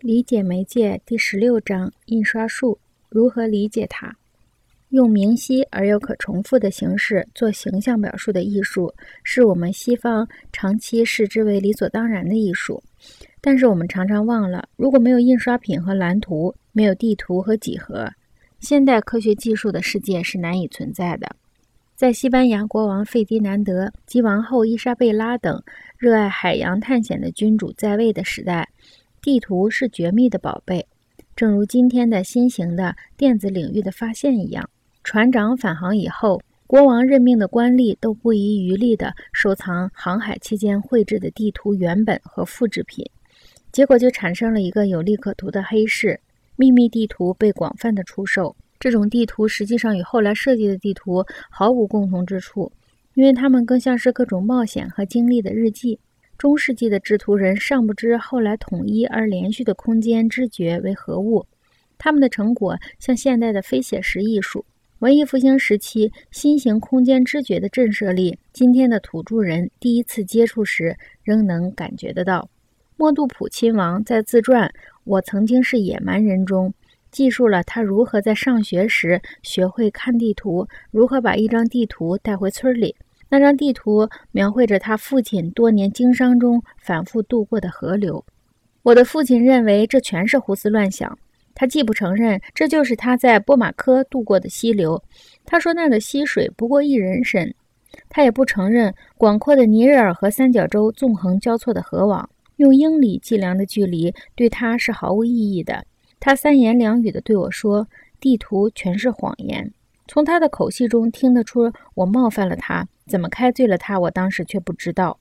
理解媒介第十六章：印刷术如何理解它？用明晰而又可重复的形式做形象表述的艺术，是我们西方长期视之为理所当然的艺术。但是我们常常忘了，如果没有印刷品和蓝图，没有地图和几何，现代科学技术的世界是难以存在的。在西班牙国王费迪南德及王后伊莎贝拉等热爱海洋探险的君主在位的时代。地图是绝密的宝贝，正如今天的新型的电子领域的发现一样。船长返航以后，国王任命的官吏都不遗余力地收藏航海期间绘制的地图原本和复制品，结果就产生了一个有利可图的黑市：秘密地图被广泛的出售。这种地图实际上与后来设计的地图毫无共同之处，因为它们更像是各种冒险和经历的日记。中世纪的制图人尚不知后来统一而连续的空间知觉为何物，他们的成果像现代的非写实艺术。文艺复兴时期新型空间知觉的震慑力，今天的土著人第一次接触时仍能感觉得到。莫杜普亲王在自传《我曾经是野蛮人》中，记述了他如何在上学时学会看地图，如何把一张地图带回村里。那张地图描绘着他父亲多年经商中反复渡过的河流。我的父亲认为这全是胡思乱想。他既不承认这就是他在波马科渡过的溪流，他说那的溪水不过一人深。他也不承认广阔的尼日尔和三角洲纵横交错的河网，用英里计量的距离对他是毫无意义的。他三言两语地对我说：“地图全是谎言。”从他的口气中听得出我冒犯了他。怎么开罪了他？我当时却不知道。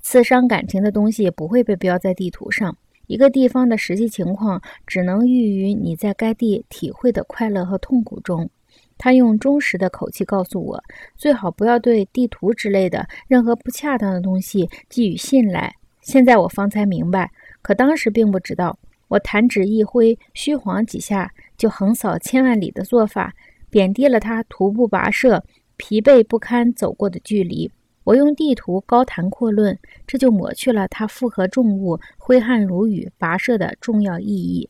刺伤感情的东西不会被标在地图上。一个地方的实际情况只能寓于你在该地体会的快乐和痛苦中。他用忠实的口气告诉我，最好不要对地图之类的任何不恰当的东西寄予信赖。现在我方才明白，可当时并不知道。我弹指一挥，虚晃几下，就横扫千万里的做法，贬低了他徒步跋涉。疲惫不堪走过的距离，我用地图高谈阔论，这就抹去了他负荷重物、挥汗如雨、跋涉的重要意义。